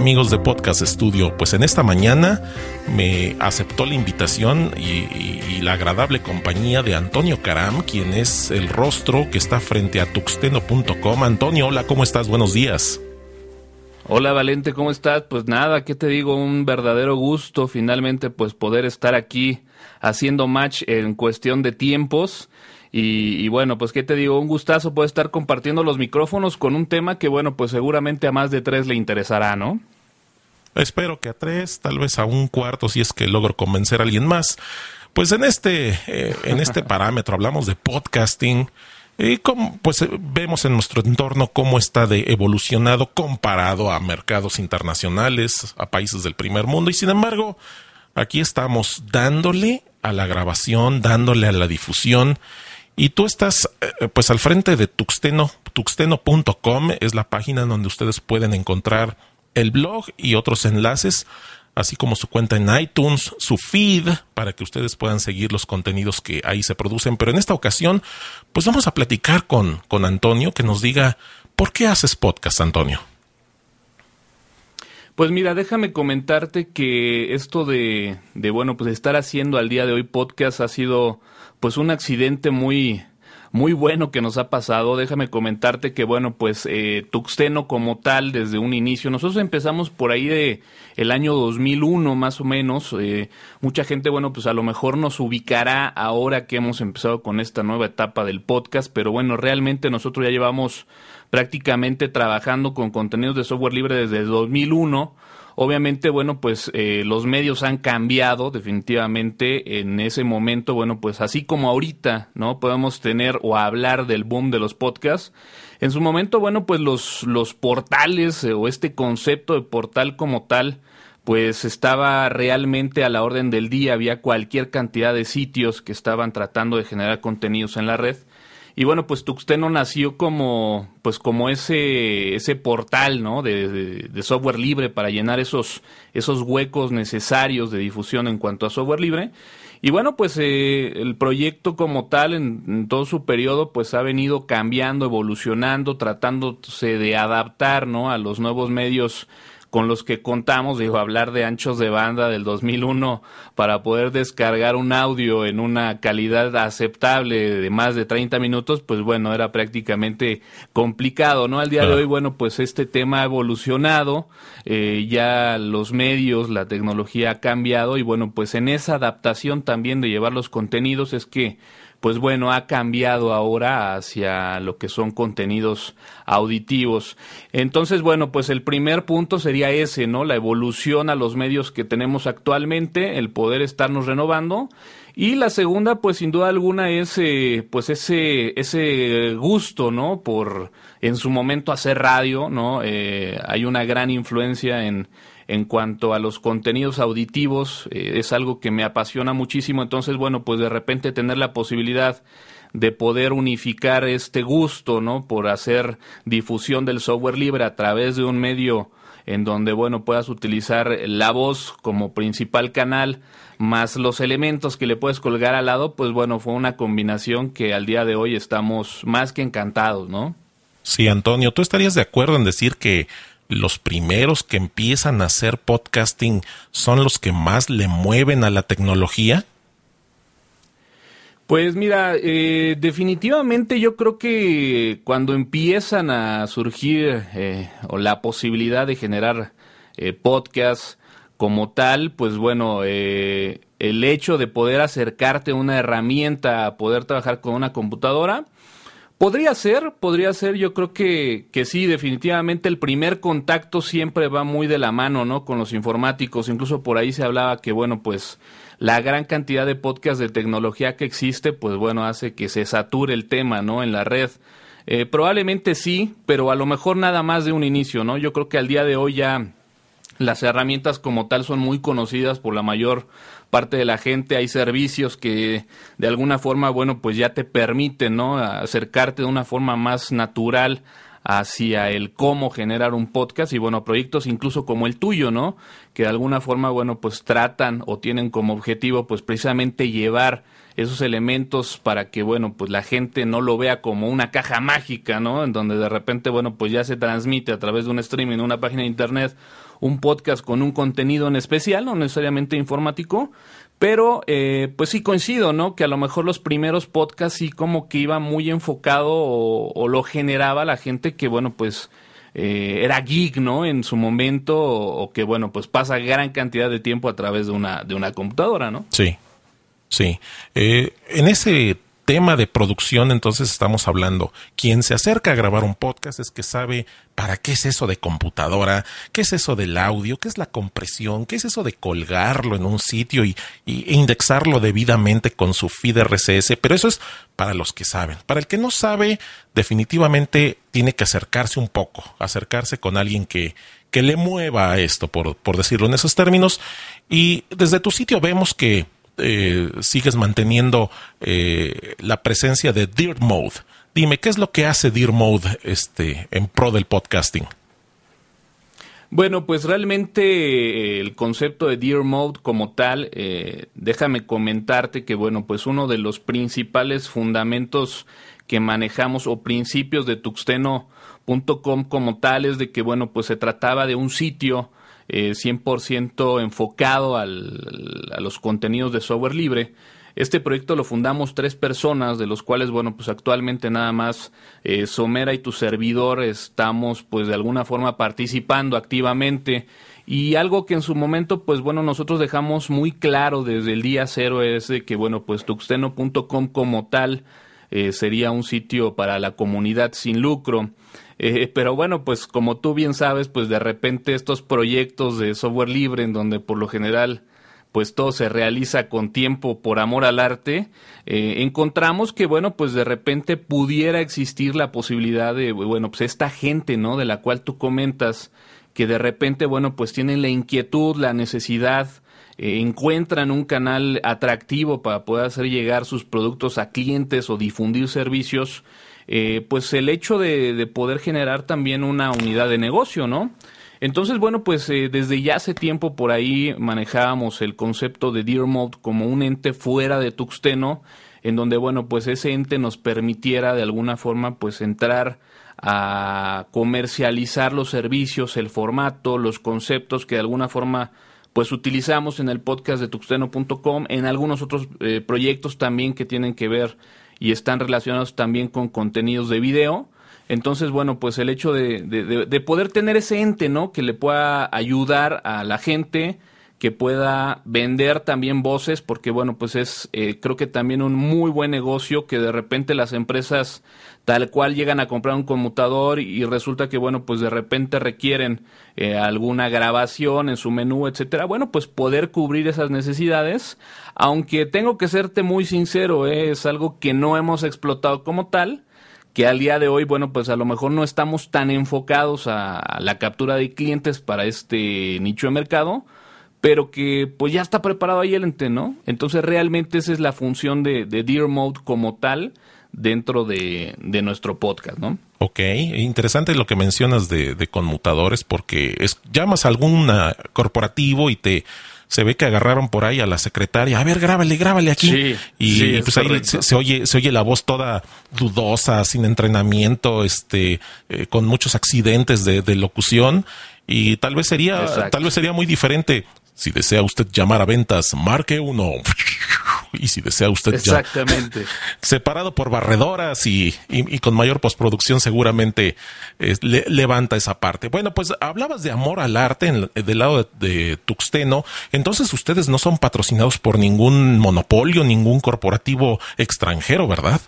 amigos de Podcast Studio? Pues en esta mañana me aceptó la invitación y, la agradable compañía de Antonio Caram, quien es el rostro que está frente a tuxteno.com. Antonio, hola, ¿cómo estás? Buenos días. Hola Valente, ¿cómo estás? Pues nada, ¿qué te digo? Un verdadero gusto finalmente pues poder estar aquí haciendo match en cuestión de tiempos y, bueno, pues qué te digo, un gustazo poder estar compartiendo los micrófonos con un tema que bueno, pues seguramente a más de tres le interesará, ¿no? Espero que a tres, tal vez a un cuarto, si es que logro convencer a alguien más. Pues en este, eh, en este parámetro hablamos de podcasting y como, pues eh, vemos en nuestro entorno cómo está de evolucionado comparado a mercados internacionales, a países del primer mundo y sin embargo aquí estamos dándole a la grabación, dándole a la difusión y tú estás eh, pues al frente de Tuxteno, tuxteno.com es la página donde ustedes pueden encontrar el blog y otros enlaces, así como su cuenta en iTunes, su feed, para que ustedes puedan seguir los contenidos que ahí se producen. Pero en esta ocasión, pues vamos a platicar con, con Antonio, que nos diga, ¿por qué haces podcast, Antonio? Pues mira, déjame comentarte que esto de, de, bueno, pues estar haciendo al día de hoy podcast ha sido pues un accidente muy muy bueno que nos ha pasado. Déjame comentarte que, bueno, pues eh, Tuxteno como tal, desde un inicio, nosotros empezamos por ahí de el año 2001 más o menos. Eh, mucha gente, bueno, pues a lo mejor nos ubicará ahora que hemos empezado con esta nueva etapa del podcast, pero bueno, realmente nosotros ya llevamos prácticamente trabajando con contenidos de software libre desde el 2001 Obviamente, bueno, pues eh, los medios han cambiado definitivamente en ese momento, bueno, pues así como ahorita, ¿no? Podemos tener o hablar del boom de los podcasts. En su momento, bueno, pues los, los portales eh, o este concepto de portal como tal, pues estaba realmente a la orden del día, había cualquier cantidad de sitios que estaban tratando de generar contenidos en la red. Y bueno, pues Tuxteno nació como, pues como ese, ese portal, ¿no? De, software libre para llenar esos, esos huecos necesarios de difusión en cuanto a software libre. Y bueno, pues eh, el proyecto como tal, en, todo su periodo, pues ha venido cambiando, evolucionando, tratándose de adaptar, ¿no? A los nuevos medios con los que contamos, digo, hablar de anchos de banda del 2001 para poder descargar un audio en una calidad aceptable de más de 30 minutos, pues bueno, era prácticamente complicado, ¿no? Al día de hoy, bueno, pues este tema ha evolucionado, eh, ya los medios, la tecnología ha cambiado y bueno, pues en esa adaptación también de llevar los contenidos es que pues bueno, ha cambiado ahora hacia lo que son contenidos auditivos. Entonces, bueno, pues el primer punto sería ese, ¿no? La evolución a los medios que tenemos actualmente, el poder estarnos renovando. Y la segunda, pues sin duda alguna, es eh, pues ese, ese gusto, ¿no? Por en su momento hacer radio, ¿no? Eh, hay una gran influencia en, en cuanto a los contenidos auditivos, eh, es algo que me apasiona muchísimo, entonces bueno, pues de repente tener la posibilidad de poder unificar este gusto, ¿no? Por hacer difusión del software libre a través de un medio en donde, bueno, puedas utilizar la voz como principal canal, más los elementos que le puedes colgar al lado, pues bueno, fue una combinación que al día de hoy estamos más que encantados, ¿no? Sí, Antonio, ¿tú estarías de acuerdo en decir que los primeros que empiezan a hacer podcasting son los que más le mueven a la tecnología? Pues mira, eh, definitivamente yo creo que cuando empiezan a surgir eh, o la posibilidad de generar eh, podcasts como tal, pues bueno, el hecho de poder acercarte a una herramienta, poder trabajar con una computadora, Podría ser, podría ser, yo creo que, que sí, definitivamente el primer contacto siempre va muy de la mano, ¿no? Con los informáticos, incluso por ahí se hablaba que, bueno, pues la gran cantidad de podcasts de tecnología que existe, pues bueno, hace que se sature el tema, ¿no? En la red. Eh, probablemente sí, pero a lo mejor nada más de un inicio, ¿no? Yo creo que al día de hoy ya las herramientas como tal son muy conocidas por la mayor parte de la gente, hay servicios que de alguna forma, bueno, pues ya te permiten, ¿no? Acercarte de una forma más natural hacia el cómo generar un podcast y bueno, proyectos incluso como el tuyo, ¿no? Que de alguna forma, bueno, pues tratan o tienen como objetivo pues precisamente llevar esos elementos para que, bueno, pues la gente no lo vea como una caja mágica, ¿no? En donde de repente, bueno, pues ya se transmite a través de un streaming, una página de internet, un podcast con un contenido en especial, no necesariamente informático, pero eh, pues sí coincido, ¿no? Que a lo mejor los primeros podcasts sí como que iba muy enfocado o, lo generaba la gente que, bueno, pues eh, era geek, ¿no? En su momento o, que, bueno, pues pasa gran cantidad de tiempo a través de una, de una computadora, ¿no? Sí, sí. Eh, en ese tema de producción, entonces estamos hablando, quien se acerca a grabar un podcast es que sabe para qué es eso de computadora, qué es eso del audio, qué es la compresión, qué es eso de colgarlo en un sitio y, e indexarlo debidamente con su feed RSS, pero eso es para los que saben. Para el que no sabe, definitivamente tiene que acercarse un poco, acercarse con alguien que, que le mueva a esto, por, por decirlo en esos términos. Y desde tu sitio vemos que eh, sigues manteniendo eh, la presencia de Dear Mode. Dime, ¿qué es lo que hace Dear Mode este, en pro del podcasting? Bueno, pues realmente eh, el concepto de Dear Mode como tal, déjame comentarte que, bueno, pues uno de los principales fundamentos que manejamos o principios de tuxteno.com como tal es de que, bueno, pues se trataba de un sitio 100% eh, enfocado al, a los contenidos de software libre. Este proyecto lo fundamos tres personas, de los cuales, bueno, pues actualmente nada más eh, Somera y tu servidor estamos, pues de alguna forma participando activamente. Y algo que en su momento, pues bueno, nosotros dejamos muy claro desde el día cero es de que, bueno, pues tuxteno.com como tal eh, sería un sitio para la comunidad sin lucro. Eh, pero bueno, pues como tú bien sabes, pues de repente estos proyectos de software libre en donde por lo general pues todo se realiza con tiempo por amor al arte, eh, encontramos que, bueno, pues de repente pudiera existir la posibilidad de, bueno, pues esta gente, ¿no? De la cual tú comentas, que de repente, bueno, pues tienen la inquietud, la necesidad, eh, encuentran un canal atractivo para poder hacer llegar sus productos a clientes o difundir servicios, eh, pues el hecho de, poder generar también una unidad de negocio, ¿no? Entonces, bueno, pues eh, desde ya hace tiempo por ahí manejábamos el concepto de Mode como un ente fuera de Tuxteno, en donde, bueno, pues ese ente nos permitiera de alguna forma pues entrar a comercializar los servicios, el formato, los conceptos que de alguna forma pues utilizamos en el podcast de tuxteno.com, en algunos otros eh, proyectos también que tienen que ver y están relacionados también con contenidos de video. Entonces, bueno, pues el hecho de, de, poder tener ese ente, ¿no? Que le pueda ayudar a la gente, que pueda vender también voces, porque bueno, pues es eh, creo que también un muy buen negocio que de repente las empresas tal cual llegan a comprar un conmutador y, resulta que bueno, pues de repente requieren eh, alguna grabación en su menú, etcétera. Bueno, pues poder cubrir esas necesidades, aunque tengo que serte muy sincero, eh, es algo que no hemos explotado como tal que al día de hoy, bueno, pues a lo mejor no estamos tan enfocados a la captura de clientes para este nicho de mercado, pero que pues ya está preparado ahí el ente, ¿no? Entonces realmente esa es la función de, de Dear Mode como tal dentro de, nuestro podcast, ¿no? Ok, interesante lo que mencionas de, de conmutadores porque es, llamas a algún corporativo y te se ve que agarraron por ahí a la secretaria, a ver, grábale, grábale aquí. Sí, y pues ahí se, oye, se oye la voz toda dudosa, sin entrenamiento, este, eh, con muchos accidentes de, de, locución. Y tal vez sería, tal vez sería muy diferente si desea usted llamar a ventas, marque uno. Y si desea usted Exactamente. separado por barredoras y, con mayor postproducción, seguramente eh, levanta esa parte. Bueno, pues hablabas de amor al arte del lado de, de, Tuxteno. Entonces ustedes no son patrocinados por ningún monopolio, ningún corporativo extranjero, ¿verdad?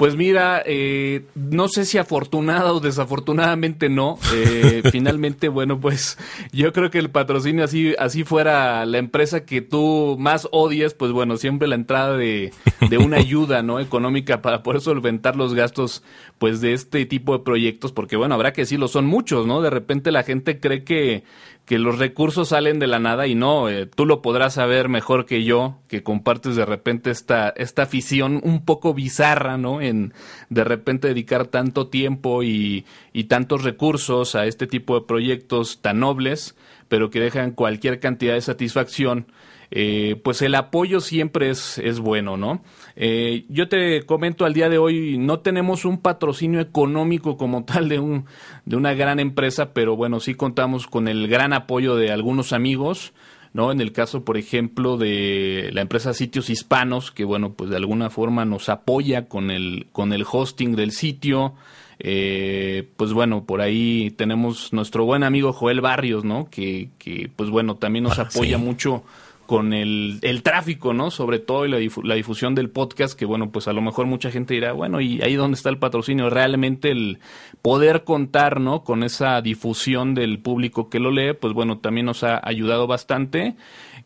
Pues mira, eh, no sé si afortunada o desafortunadamente no. Eh, finalmente, bueno, pues yo creo que el patrocinio así, así fuera la empresa que tú más odies, pues bueno, siempre la entrada de, de una ayuda, ¿no? Económica para poder solventar los gastos, pues de este tipo de proyectos, porque bueno, habrá que decirlo, son muchos, ¿no? De repente la gente cree que que los recursos salen de la nada y no, eh, tú lo podrás saber mejor que yo, que compartes de repente esta, esta afición un poco bizarra, ¿no? En de repente dedicar tanto tiempo y, y tantos recursos a este tipo de proyectos tan nobles, pero que dejan cualquier cantidad de satisfacción eh, pues el apoyo siempre es, es bueno, ¿no? Eh, yo te comento al día de hoy, no tenemos un patrocinio económico como tal de, un, de una gran empresa, pero bueno, sí contamos con el gran apoyo de algunos amigos, ¿no? En el caso, por ejemplo, de la empresa Sitios Hispanos, que bueno, pues de alguna forma nos apoya con el, con el hosting del sitio. Eh, pues bueno, por ahí tenemos nuestro buen amigo Joel Barrios, ¿no? Que, que pues bueno, también nos ah, apoya mucho con el, el, tráfico, ¿no? Sobre todo y la, la, difusión del podcast, que bueno, pues a lo mejor mucha gente dirá, bueno, ¿y ahí dónde está el patrocinio? Realmente el poder contar, ¿no? Con esa difusión del público que lo lee, pues bueno, también nos ha ayudado bastante.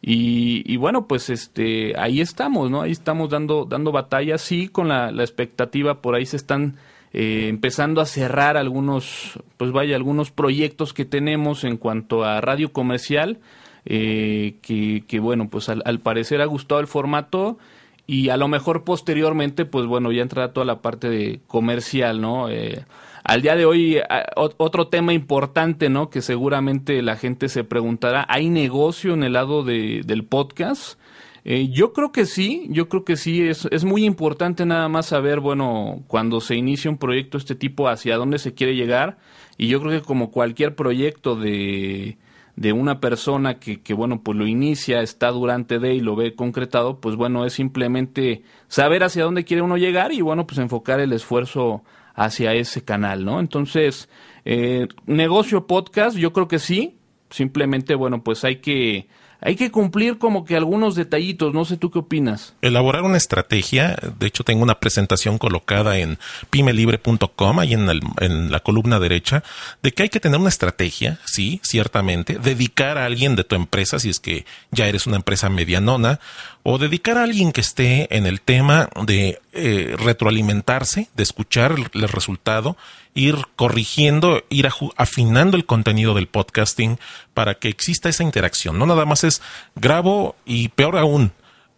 Y, y bueno, pues este, ahí estamos, ¿no? Ahí estamos dando, dando batalla, sí, con la, la expectativa, por ahí se están eh, empezando a cerrar algunos, pues vaya, algunos proyectos que tenemos en cuanto a radio comercial eh, que, bueno, pues al, parecer ha gustado el formato y a lo mejor posteriormente, pues bueno, ya entrará toda la parte de comercial, ¿no? Eh, al día de hoy, otro tema importante, ¿no? Que seguramente la gente se preguntará, ¿hay negocio en el lado de, del podcast? Eh, yo creo que sí, yo creo que sí, es, es muy importante nada más saber, bueno, cuando se inicia un proyecto de este tipo, hacia dónde se quiere llegar. Y yo creo que como cualquier proyecto de, de una persona que, que, bueno, pues lo inicia, está durante de y lo ve concretado, pues bueno, es simplemente saber hacia dónde quiere uno llegar y bueno, pues enfocar el esfuerzo hacia ese canal, ¿no? Entonces, eh, negocio podcast, yo creo que sí, simplemente, bueno, pues hay que hay que cumplir como que algunos detallitos, no sé tú qué opinas. Elaborar una estrategia, de hecho tengo una presentación colocada en pimelibre.com, ahí en, en la columna derecha, de que hay que tener una estrategia, sí, ciertamente, dedicar a alguien de tu empresa, si es que ya eres una empresa medianona, o dedicar a alguien que esté en el tema de eh, retroalimentarse, de escuchar el, resultado, ir corrigiendo, ir afinando el contenido del podcasting para que exista esa interacción. No nada más es grabo y peor aún,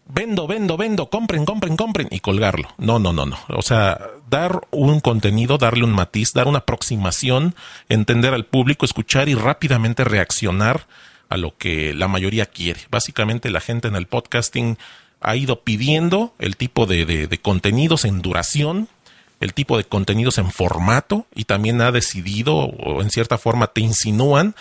vendo, vendo, vendo, compren, compren, compren y colgarlo. No, no, no, no. O sea, dar un contenido, darle un matiz, dar una aproximación, entender al público, escuchar y rápidamente reaccionar a lo que la mayoría quiere. Básicamente la gente en el podcasting ha ido pidiendo el tipo de, contenidos en duración, el tipo de contenidos en formato y también ha decidido o en cierta forma te insinúan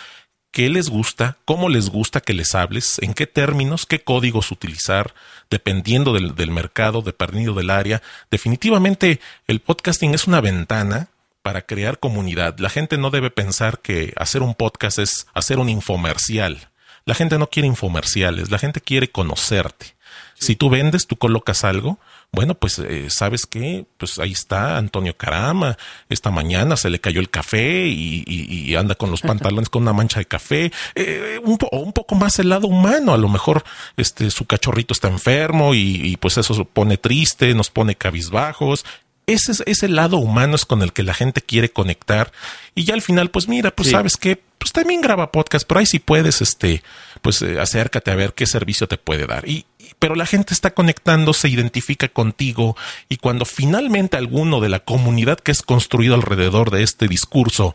qué les gusta, cómo les gusta que les hables, en qué términos, qué códigos utilizar, dependiendo del, del mercado, dependiendo del área. Definitivamente el podcasting es una ventana para crear comunidad. La gente no debe pensar que hacer un podcast es hacer un infomercial. La gente no quiere infomerciales, la gente quiere conocerte. Si tú vendes, tú colocas algo, bueno, pues eh, sabes qué, pues ahí está Antonio Carama, esta mañana se le cayó el café y, anda con los pantalones con una mancha de café, eh, un, un poco más el lado humano, a lo mejor este su cachorrito está enfermo y, y pues eso pone triste, nos pone cabizbajos. Ese es ese lado humano es con el que la gente quiere conectar. Y ya al final pues mira pues sabes que pues también graba podcast pero ahí si puedes este pues eh, acércate a ver qué servicio te puede dar y, pero la gente está conectando se identifica contigo y cuando finalmente alguno de la comunidad que es construido alrededor de este discurso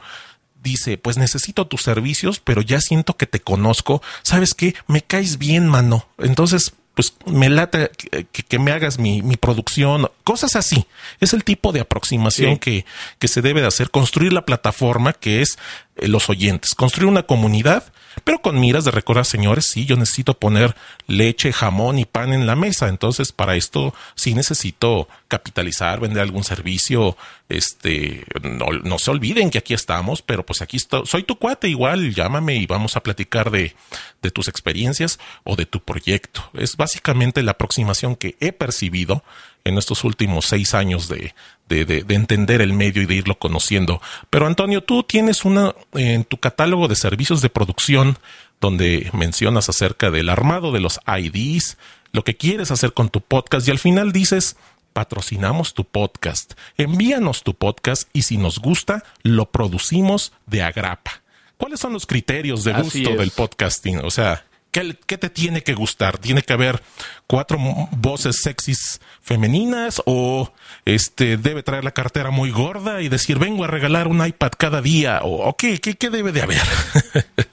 dice, pues necesito tus servicios, pero ya siento que te conozco, ¿sabes qué? Me caes bien, mano. Entonces, pues me lata que, me hagas mi, producción, cosas así. Es el tipo de aproximación que, que se debe de hacer, construir la plataforma que es eh, los oyentes, construir una comunidad pero con miras de recordar, señores, sí, yo necesito poner leche, jamón y pan en la mesa. Entonces, para esto sí necesito capitalizar, vender algún servicio. Este, no, no se olviden que aquí estamos, pero pues aquí estoy, soy tu cuate igual, llámame y vamos a platicar de, de tus experiencias o de tu proyecto. Es básicamente la aproximación que he percibido en estos últimos seis años de, de, de, entender el medio y de irlo conociendo. Pero Antonio, tú tienes una en tu catálogo de servicios de producción donde mencionas acerca del armado de los IDs, lo que quieres hacer con tu podcast y al final dices, patrocinamos tu podcast, envíanos tu podcast y si nos gusta, lo producimos de agrapa. ¿cuáles son los criterios de gusto del podcasting? O sea, ¿Qué, te tiene que gustar? ¿Tiene que haber cuatro voces sexys femeninas o este debe traer la cartera muy gorda y decir vengo a regalar un iPad cada día? ¿O, qué, qué, debe de haber?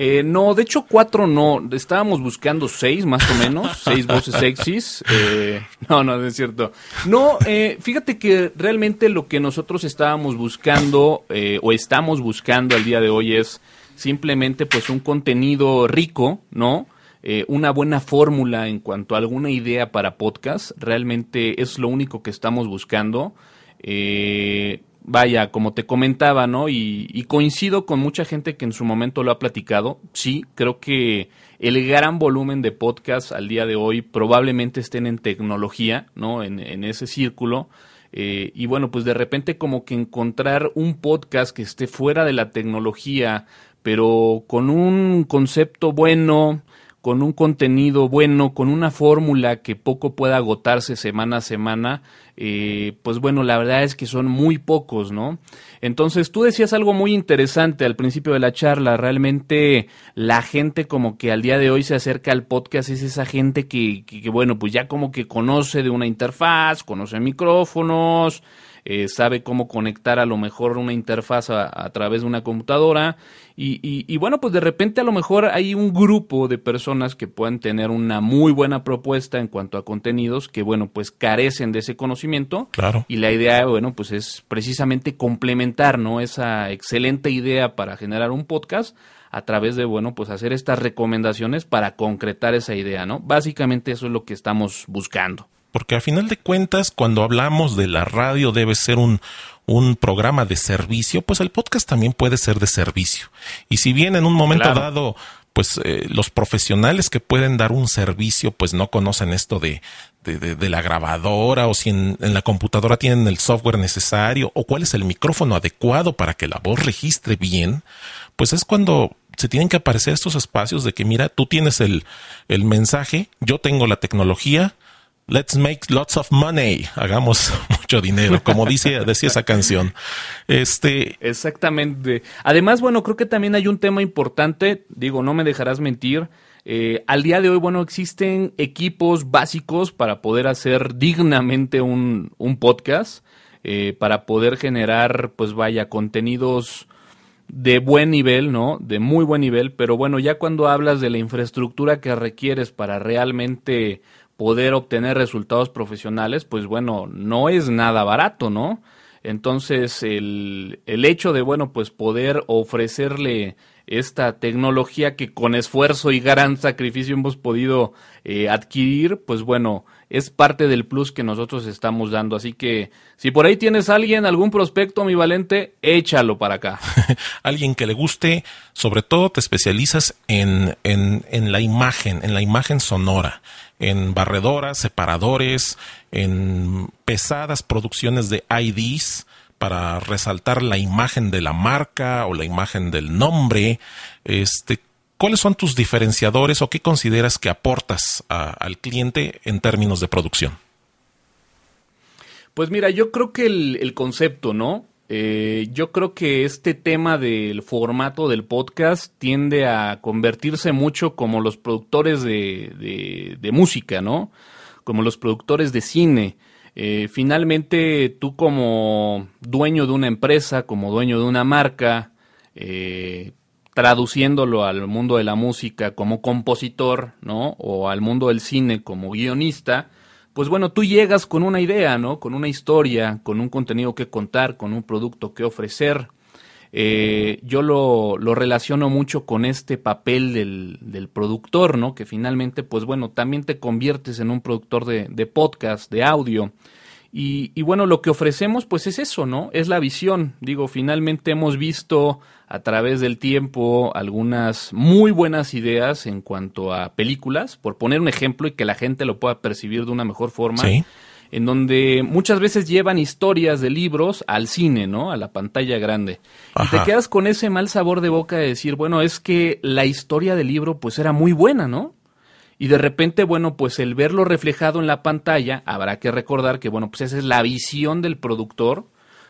Eh, no, de hecho cuatro no. Estábamos buscando seis más o menos, seis voces sexys. Eh, no, no, es cierto. No, eh, fíjate que realmente lo que nosotros estábamos buscando o estamos buscando al día de hoy es simplemente pues un contenido rico, ¿no? Eh, una buena fórmula en cuanto a alguna idea para podcast, realmente es lo único que estamos buscando. Eh, vaya, como te comentaba, ¿no? Y, y, coincido con mucha gente que en su momento lo ha platicado. Sí, creo que el gran volumen de podcast al día de hoy probablemente estén en tecnología, ¿no? En, en ese círculo. Eh, y bueno, pues de repente como que encontrar un podcast que esté fuera de la tecnología, pero con un concepto bueno, con un contenido bueno, con una fórmula que poco pueda agotarse semana a semana, eh, pues bueno, la verdad es que son muy pocos, ¿no? Entonces tú decías algo muy interesante al principio de la charla, realmente la gente como que al día de hoy se acerca al podcast, es esa gente que, que bueno, pues ya como que conoce de una interfaz, conoce micrófonos, eh, sabe cómo conectar a lo mejor una interfaz a, través de una computadora y, y, bueno, pues de repente a lo mejor hay un grupo de personas que puedan tener una muy buena propuesta en cuanto a contenidos que bueno, pues carecen de ese conocimiento. Claro. Y la idea, bueno, pues es precisamente complementar, ¿no? Esa excelente idea para generar un podcast a través de, bueno, pues hacer estas recomendaciones para concretar esa idea, ¿no? Básicamente eso es lo que estamos buscando porque a final de cuentas, cuando hablamos de la radio debe ser un, un programa de servicio, pues el podcast también puede ser de servicio. Y si bien en un momento dado, pues eh, los profesionales que pueden dar un servicio, pues no conocen esto de, de, de, la grabadora o si en, en, la computadora tienen el software necesario o cuál es el micrófono adecuado para que la voz registre bien, pues es cuando se tienen que aparecer estos espacios de que mira, tú tienes el, el mensaje, yo tengo la tecnología, Let's make lots of money. Hagamos mucho dinero, como dice, decía esa canción. Este. Exactamente. Además, bueno, creo que también hay un tema importante. Digo, no me dejarás mentir. Eh, al día de hoy, bueno, existen equipos básicos para poder hacer dignamente un, un podcast, eh, para poder generar, pues vaya, contenidos de buen nivel, ¿no? De muy buen nivel, pero bueno, ya cuando hablas de la infraestructura que requieres para realmente poder obtener resultados profesionales, pues bueno, no es nada barato, ¿no? Entonces, el, el hecho de, bueno, pues poder ofrecerle esta tecnología que con esfuerzo y gran sacrificio hemos podido eh, adquirir, pues bueno, es parte del plus que nosotros estamos dando. Así que si por ahí tienes alguien, algún prospecto, mi valente, échalo para acá. alguien que le guste, sobre todo te especializas en, en, en la imagen, en la imagen sonora en barredoras, separadores, en pesadas producciones de IDs para resaltar la imagen de la marca o la imagen del nombre. Este, ¿Cuáles son tus diferenciadores o qué consideras que aportas al cliente en términos de producción? Pues mira, yo creo que el, concepto, ¿no? Eh, yo creo que este tema del formato del podcast tiende a convertirse mucho como los productores de, de, música, ¿no? Como los productores de cine. Eh, finalmente, tú como dueño de una empresa, como dueño de una marca, eh, traduciéndolo al mundo de la música como compositor, ¿no? O al mundo del cine como guionista, pues bueno, tú llegas con una idea, ¿no? Con una historia, con un contenido que contar, con un producto que ofrecer. Eh, yo lo, lo, relaciono mucho con este papel del, del, productor, ¿no? Que finalmente, pues bueno, también te conviertes en un productor de, de podcast, de audio. Y, bueno, lo que ofrecemos pues es eso, ¿no? Es la visión. Digo, finalmente hemos visto a través del tiempo algunas muy buenas ideas en cuanto a películas, por poner un ejemplo y que la gente lo pueda percibir de una mejor forma. En donde muchas veces llevan historias de libros al cine, ¿no? A la pantalla grande. Y te quedas con ese mal sabor de boca de decir, bueno, es que la historia del libro pues era muy buena, ¿no? Y de repente, bueno, pues el verlo reflejado en la pantalla, habrá que recordar que, bueno, pues esa es la visión del productor,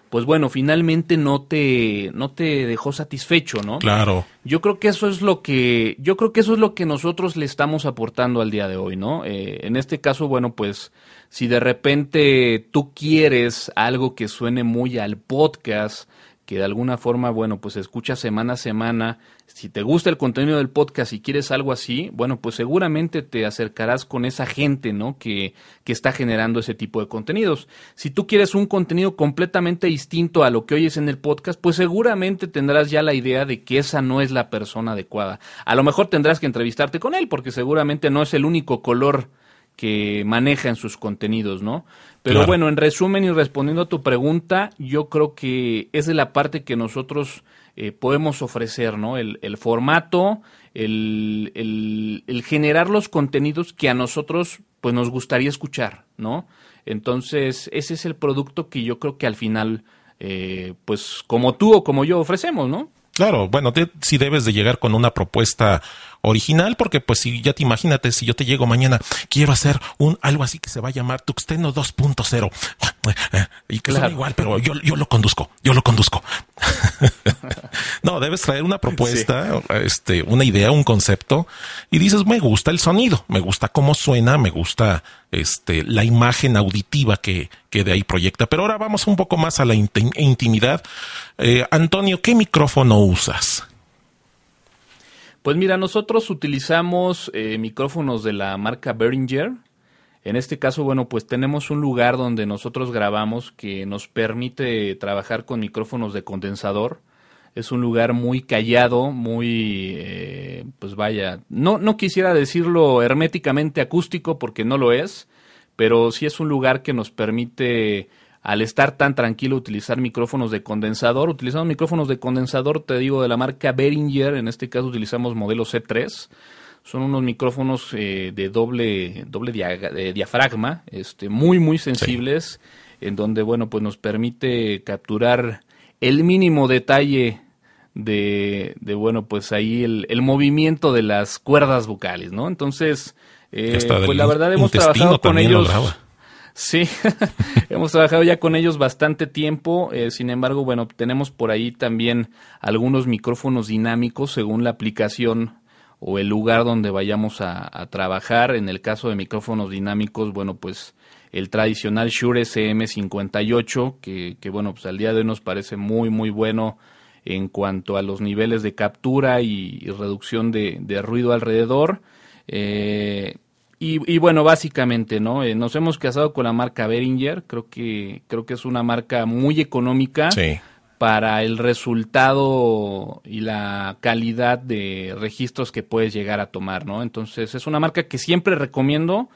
pues bueno, finalmente no te, no te dejó satisfecho, ¿no? Claro. Yo creo que eso es lo que, yo creo que eso es lo que nosotros le estamos aportando al día de hoy, ¿no? Eh, en este caso, bueno, pues, si de repente tú quieres algo que suene muy al podcast, que de alguna forma, bueno, pues escucha semana a semana. Si te gusta el contenido del podcast y quieres algo así, bueno, pues seguramente te acercarás con esa gente, ¿no? Que, que está generando ese tipo de contenidos. Si tú quieres un contenido completamente distinto a lo que oyes en el podcast, pues seguramente tendrás ya la idea de que esa no es la persona adecuada. A lo mejor tendrás que entrevistarte con él, porque seguramente no es el único color que maneja en sus contenidos, ¿no? Pero bueno, en resumen y respondiendo a tu pregunta, yo creo que esa es la parte que nosotros eh, podemos ofrecer, ¿no? El, formato, el, el, generar los contenidos que a nosotros pues nos gustaría escuchar, ¿no? Entonces, ese es el producto que yo creo que al final, eh, pues como tú o como yo ofrecemos, ¿no? Claro, bueno, si debes de llegar con una propuesta original, porque pues si ya te imagínate, si yo te llego mañana, quiero hacer un algo así que se va a llamar Tuxteno 2.0 y que claro. igual, pero yo, yo lo conduzco, yo lo conduzco. no, debes traer una propuesta, este, una idea, un concepto y dices, me gusta el sonido, me gusta cómo suena, me gusta este, la imagen auditiva que, que de ahí proyecta. Pero ahora vamos un poco más a la intimidad. Eh, Antonio, ¿qué micrófono usas? Pues mira, nosotros utilizamos eh, micrófonos de la marca Behringer. En este caso, bueno, pues tenemos un lugar donde nosotros grabamos que nos permite trabajar con micrófonos de condensador. Es un lugar muy callado, muy, eh, pues vaya, no, no quisiera decirlo herméticamente acústico porque no lo es, pero sí es un lugar que nos permite al estar tan tranquilo utilizar micrófonos de condensador. Utilizamos micrófonos de condensador, te digo, de la marca Behringer, en este caso utilizamos modelo C3. Son unos micrófonos eh, de doble, doble diafragma, este, muy, muy sensibles, en donde, bueno, pues nos permite capturar el mínimo detalle de, de bueno, pues ahí el, el, movimiento de las cuerdas vocales, ¿no? Entonces, eh, pues la verdad hemos trabajado con ellos. Sí, hemos trabajado ya con ellos bastante tiempo, eh, sin embargo, bueno, tenemos por ahí también algunos micrófonos dinámicos según la aplicación o el lugar donde vayamos a, trabajar. En el caso de micrófonos dinámicos, bueno, pues el tradicional Shure SM58, que, que bueno, pues al día de hoy nos parece muy, muy bueno en cuanto a los niveles de captura y, reducción de, de, ruido alrededor. Eh, y, bueno, básicamente, ¿no? Eh, nos hemos casado con la marca Behringer, creo que, creo que es una marca muy económica para el resultado y la calidad de registros que puedes llegar a tomar, ¿no? Entonces es una marca que siempre recomiendo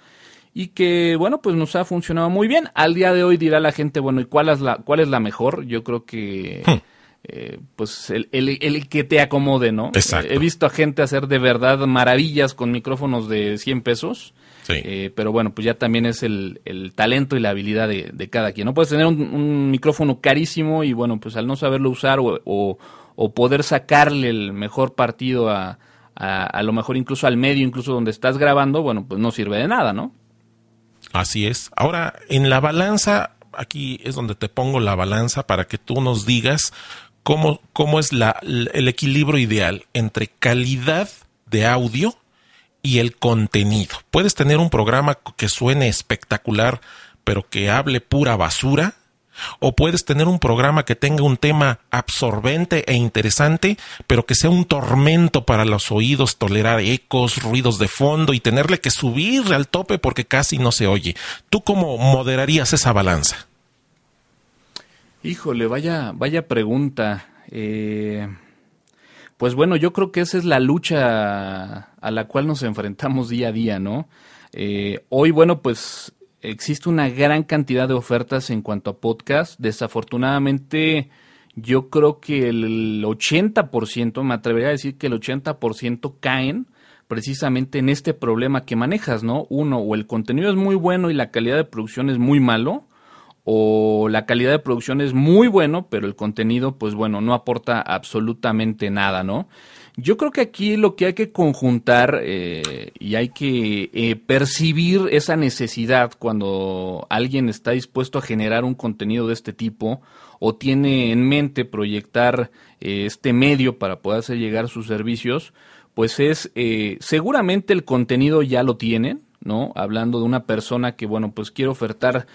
y que, bueno, pues nos ha funcionado muy bien. Al día de hoy dirá la gente, bueno, ¿y cuál es la, cuál es la mejor? Yo creo que... Hmm. Eh, pues el, el, que te acomode, ¿no? he visto a gente hacer de verdad maravillas con micrófonos de 100 pesos. Eh, pero bueno, pues ya también es el, talento y la habilidad de, cada quien. No puedes tener un, micrófono carísimo y bueno, pues al no saberlo usar o, poder sacarle el mejor partido a, a, a, lo mejor incluso al medio, incluso donde estás grabando, bueno, pues no sirve de nada, ¿no? Así es. Ahora, en la balanza, aquí es donde te pongo la balanza para que tú nos digas cómo, cómo es el equilibrio ideal entre calidad de audio y el contenido. Puedes tener un programa que suene espectacular, pero que hable pura basura, o puedes tener un programa que tenga un tema absorbente e interesante, pero que sea un tormento para los oídos, tolerar ecos, ruidos de fondo y tenerle que subir al tope porque casi no se oye. ¿Tú cómo moderarías esa balanza? Híjole, vaya, vaya pregunta. Eh, pues bueno, yo creo que esa es la lucha a la cual nos enfrentamos día a día, ¿no? Eh, hoy, bueno, pues existe una gran cantidad de ofertas en cuanto a podcast. Desafortunadamente, yo creo que el 80%, me atrevería a decir que el 80% caen precisamente en este problema que manejas, ¿no? Uno, o el contenido es muy bueno y la calidad de producción es muy malo, o la calidad de producción es muy bueno, pero el contenido, pues bueno, no aporta absolutamente nada, ¿no? Yo creo que aquí lo que hay que conjuntar eh, y hay que eh, percibir esa necesidad cuando alguien está dispuesto a generar un contenido de este tipo o tiene en mente proyectar eh, este medio para poder hacer llegar sus servicios, pues es seguramente el contenido ya lo tienen, ¿no? Hablando de una persona que, bueno, pues quiere ofertar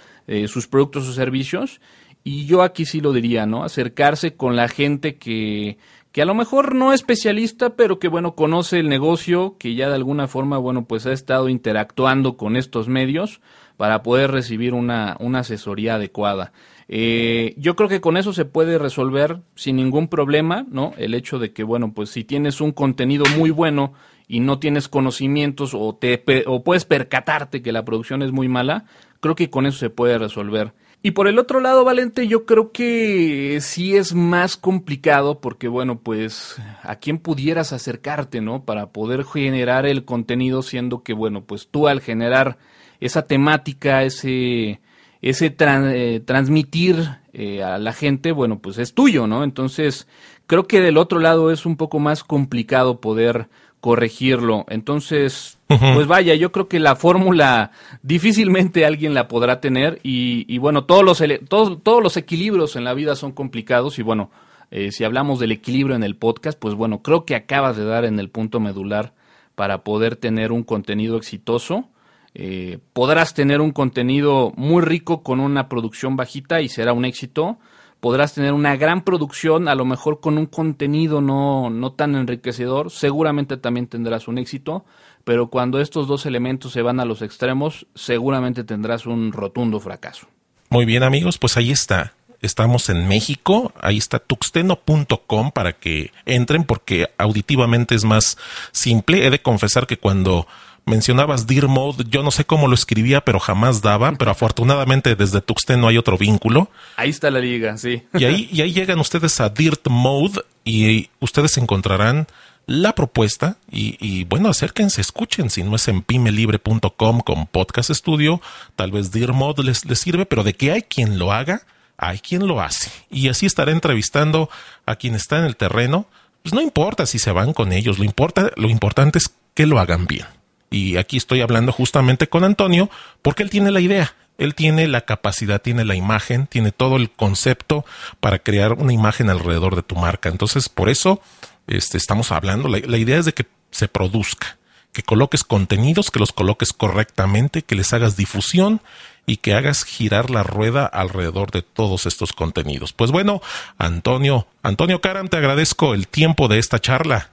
sus productos o servicios. Y yo aquí sí lo diría, ¿no? Acercarse con la gente que que a lo mejor no es especialista, pero que bueno, conoce el negocio, que ya de alguna forma, bueno, pues ha estado interactuando con estos medios para poder recibir una, una asesoría adecuada. Eh, yo creo que con eso se puede resolver sin ningún problema, ¿no? El hecho de que, bueno, pues si tienes un contenido muy bueno y no tienes conocimientos o, te, o puedes percatarte que la producción es muy mala, creo que con eso se puede resolver. Y por el otro lado, Valente, yo creo que sí es más complicado porque, bueno, pues a quién pudieras acercarte, ¿no? Para poder generar el contenido, siendo que, bueno, pues tú al generar esa temática, ese, ese eh, transmitir eh, a la gente, bueno, pues es tuyo, ¿no? Entonces, creo que del otro lado es un poco más complicado poder corregirlo. Entonces, pues vaya, yo creo que la fórmula difícilmente alguien la podrá tener y, bueno, todos los, todos, todos los equilibrios en la vida son complicados y bueno, eh, si hablamos del equilibrio en el podcast, pues bueno, creo que acabas de dar en el punto medular para poder tener un contenido exitoso. Eh, podrás tener un contenido muy rico con una producción bajita y será un éxito podrás tener una gran producción, a lo mejor con un contenido no, no tan enriquecedor, seguramente también tendrás un éxito, pero cuando estos dos elementos se van a los extremos, seguramente tendrás un rotundo fracaso. Muy bien amigos, pues ahí está. Estamos en México, ahí está tuxteno.com para que entren porque auditivamente es más simple. He de confesar que cuando mencionabas Dear Mode, yo no sé cómo lo escribía, pero jamás daba, pero afortunadamente desde Tuxten no hay otro vínculo. Ahí está la liga, sí. Y ahí, y ahí llegan ustedes a Dirt Mode y ustedes encontrarán la propuesta y, bueno, acérquense, escuchen, si no es en pimelibre.com con Podcast Studio, tal vez Dear Mode les, les sirve, pero de que hay quien lo haga, hay quien lo hace. Y así estaré entrevistando a quien está en el terreno. Pues no importa si se van con ellos, lo, importa, lo importante es que lo hagan bien. Y aquí estoy hablando justamente con Antonio porque él tiene la idea, él tiene la capacidad, tiene la imagen, tiene todo el concepto para crear una imagen alrededor de tu marca. Entonces, por eso este, estamos hablando. La, idea es de que se produzca, que coloques contenidos, que los coloques correctamente, que les hagas difusión y que hagas girar la rueda alrededor de todos estos contenidos. Pues bueno, Antonio, Antonio Karam, te agradezco el tiempo de esta charla.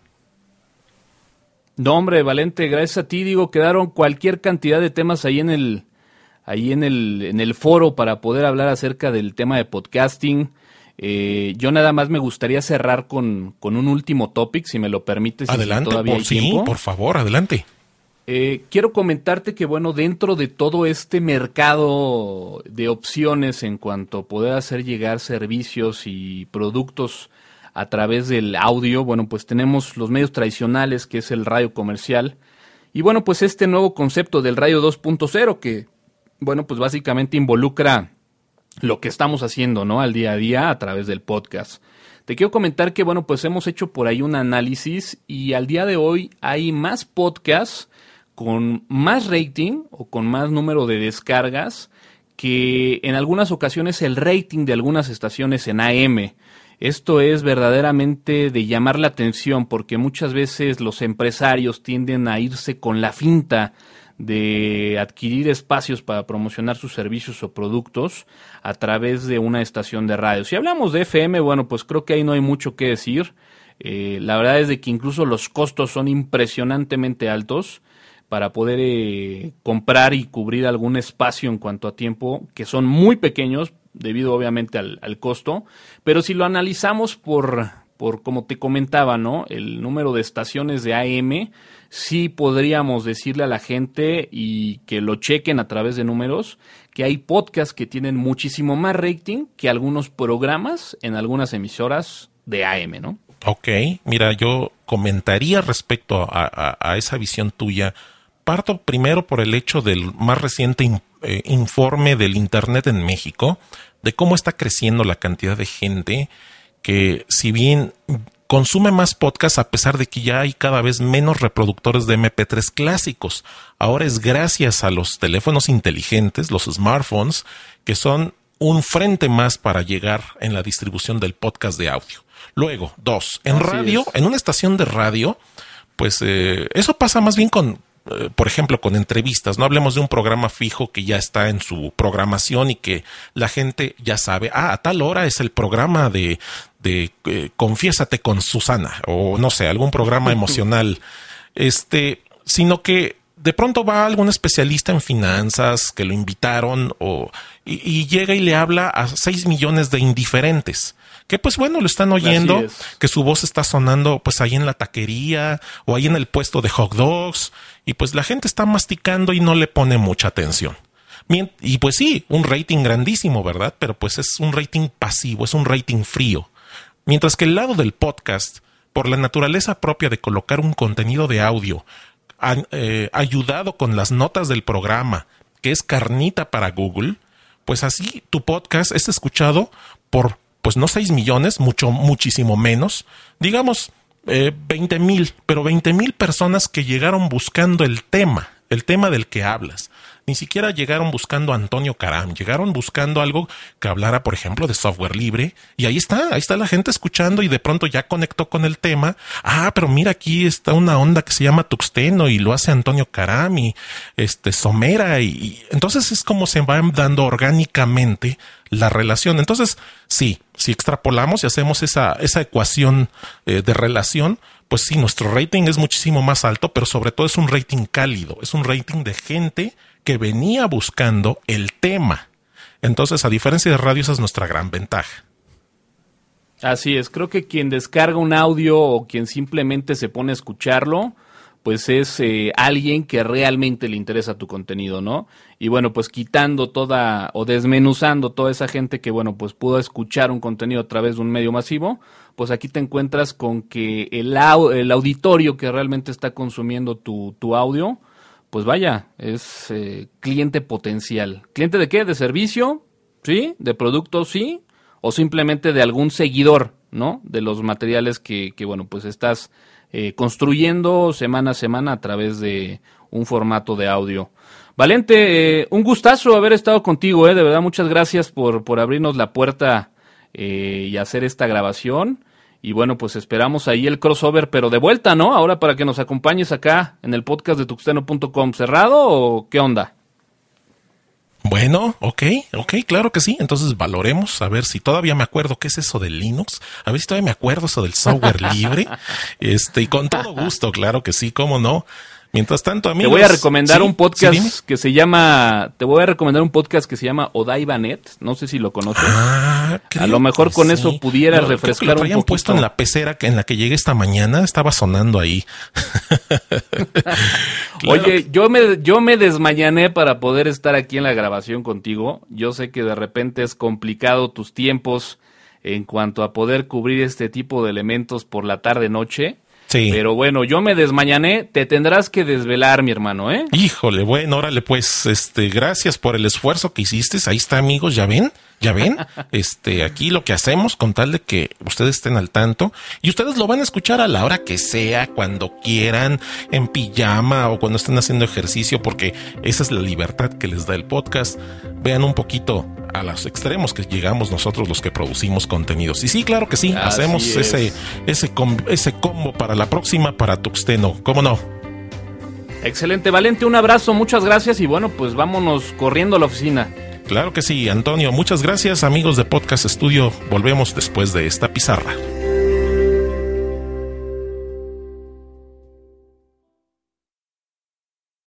No, hombre, Valente, gracias a ti, digo, quedaron cualquier cantidad de temas ahí en el, ahí en el, en el foro para poder hablar acerca del tema de podcasting. Eh, yo nada más me gustaría cerrar con, con un último topic, si me lo permites. Adelante, todavía por, sí, por favor, adelante. Eh, quiero comentarte que, bueno, dentro de todo este mercado de opciones en cuanto a poder hacer llegar servicios y productos a través del audio, bueno, pues tenemos los medios tradicionales, que es el radio comercial, y bueno, pues este nuevo concepto del radio 2.0, que, bueno, pues básicamente involucra lo que estamos haciendo, ¿no? Al día a día a través del podcast. Te quiero comentar que, bueno, pues hemos hecho por ahí un análisis y al día de hoy hay más podcasts con más rating o con más número de descargas que en algunas ocasiones el rating de algunas estaciones en AM. Esto es verdaderamente de llamar la atención porque muchas veces los empresarios tienden a irse con la finta de adquirir espacios para promocionar sus servicios o productos a través de una estación de radio. Si hablamos de FM, bueno, pues creo que ahí no hay mucho que decir. Eh, la verdad es de que incluso los costos son impresionantemente altos para poder eh, comprar y cubrir algún espacio en cuanto a tiempo, que son muy pequeños, debido obviamente al, costo, pero si lo analizamos por, por, como te comentaba, ¿no? El número de estaciones de AM, sí podríamos decirle a la gente y que lo chequen a través de números, que hay podcasts que tienen muchísimo más rating que algunos programas en algunas emisoras de AM, ¿no? Ok, mira, yo comentaría respecto a, a esa visión tuya. Parto primero por el hecho del más reciente eh, informe del Internet en México de cómo está creciendo la cantidad de gente que si bien consume más podcast a pesar de que ya hay cada vez menos reproductores de MP3 clásicos. Ahora es gracias a los teléfonos inteligentes, los smartphones, que son un frente más para llegar en la distribución del podcast de audio. Luego, dos, en radio, en una estación de radio, pues eh, eso pasa más bien con, por ejemplo, con entrevistas. No hablemos de un programa fijo que ya está en su programación y que la gente ya sabe, ah, a tal hora es el programa de, de eh, Confiésate con Susana o no sé, algún programa emocional. Este, sino que de pronto va algún especialista en finanzas que lo invitaron o, y, llega y le habla a seis millones de indiferentes que pues bueno, lo están oyendo, que su voz está sonando pues ahí en la taquería o ahí en el puesto de hot dogs y pues la gente está masticando y no le pone mucha atención. Y pues sí, un rating grandísimo, ¿verdad? Pero pues es un rating pasivo, es un rating frío. Mientras que el lado del podcast, por la naturaleza propia de colocar un contenido de audio, eh, ayudado con las notas del programa, que es carnita para Google, pues así tu podcast es escuchado por, pues no 6 millones, mucho, muchísimo menos, digamos eh, 20 mil, pero 20 mil personas que llegaron buscando el tema, el tema del que hablas ni siquiera llegaron buscando a Antonio Caram, llegaron buscando algo que hablara, por ejemplo, de software libre, y ahí está, ahí está la gente escuchando y de pronto ya conectó con el tema. Ah, pero mira, aquí está una onda que se llama Tuxteno y lo hace Antonio Caram y este Somera, y, entonces es como se va dando orgánicamente la relación. Entonces, sí, si extrapolamos y hacemos esa, esa ecuación eh, de relación, pues sí, nuestro rating es muchísimo más alto, pero sobre todo es un rating cálido, es un rating de gente que venía buscando el tema. Entonces, a diferencia de radio, esa es nuestra gran ventaja. Así es, creo que quien descarga un audio o quien simplemente se pone a escucharlo, pues es eh, alguien que realmente le interesa tu contenido, ¿no? Y bueno, pues quitando toda o desmenuzando toda esa gente que, bueno, pues pudo escuchar un contenido a través de un medio masivo, pues aquí te encuentras con que el, el auditorio que realmente está consumiendo tu, tu audio, pues vaya, es eh, cliente potencial. ¿Cliente de qué? ¿De servicio? ¿Sí? ¿De producto? Sí. O simplemente de algún seguidor, ¿no? De los materiales que, que bueno, pues estás eh, construyendo semana a semana a través de un formato de audio. Valente, eh, un gustazo haber estado contigo, ¿eh? De verdad, muchas gracias por, por abrirnos la puerta y hacer esta grabación. Y bueno, pues esperamos ahí el crossover, pero de vuelta, ¿no? Ahora para que nos acompañes acá en el podcast de tuxteno.com. ¿Cerrado o qué onda? Bueno, ok, ok, claro que sí. Entonces valoremos a ver si todavía me acuerdo qué es eso de Linux, a ver si todavía me acuerdo eso del software libre. Este, y con todo gusto, claro que sí, cómo no. Mientras tanto, amigos. Te voy a recomendar un podcast que se llama. Te voy a recomendar un podcast que se llama Odaibanet. No sé si lo conoces. Ah, a lo mejor con eso pudiera refrescar un poquito. puesto en la pecera en la que llegué esta mañana. Estaba sonando ahí. Oye, yo me, yo me desmañané para poder estar aquí en la grabación contigo. Yo sé que de repente es complicado tus tiempos en cuanto a poder cubrir este tipo de elementos por la tarde-noche. Pero bueno, yo me desmañané, te tendrás que desvelar, mi hermano, ¿eh? Híjole, bueno, órale, pues, este, gracias por el esfuerzo que hiciste. Ahí está, amigos, ya ven, ya ven. este, aquí lo que hacemos con tal de que ustedes estén al tanto y ustedes lo van a escuchar a la hora que sea, cuando quieran, en pijama o cuando estén haciendo ejercicio, porque esa es la libertad que les da el podcast. Vean un poquito a los extremos que llegamos nosotros los que producimos contenidos. Y sí, claro que sí, hacemos ese, ese, ese combo para la próxima, para Tuxteno, ¿cómo no? Excelente, Valente, un abrazo, muchas gracias y bueno, pues vámonos corriendo a la oficina. Claro que sí, Antonio, muchas gracias amigos de Podcast Studio, volvemos después de esta pizarra.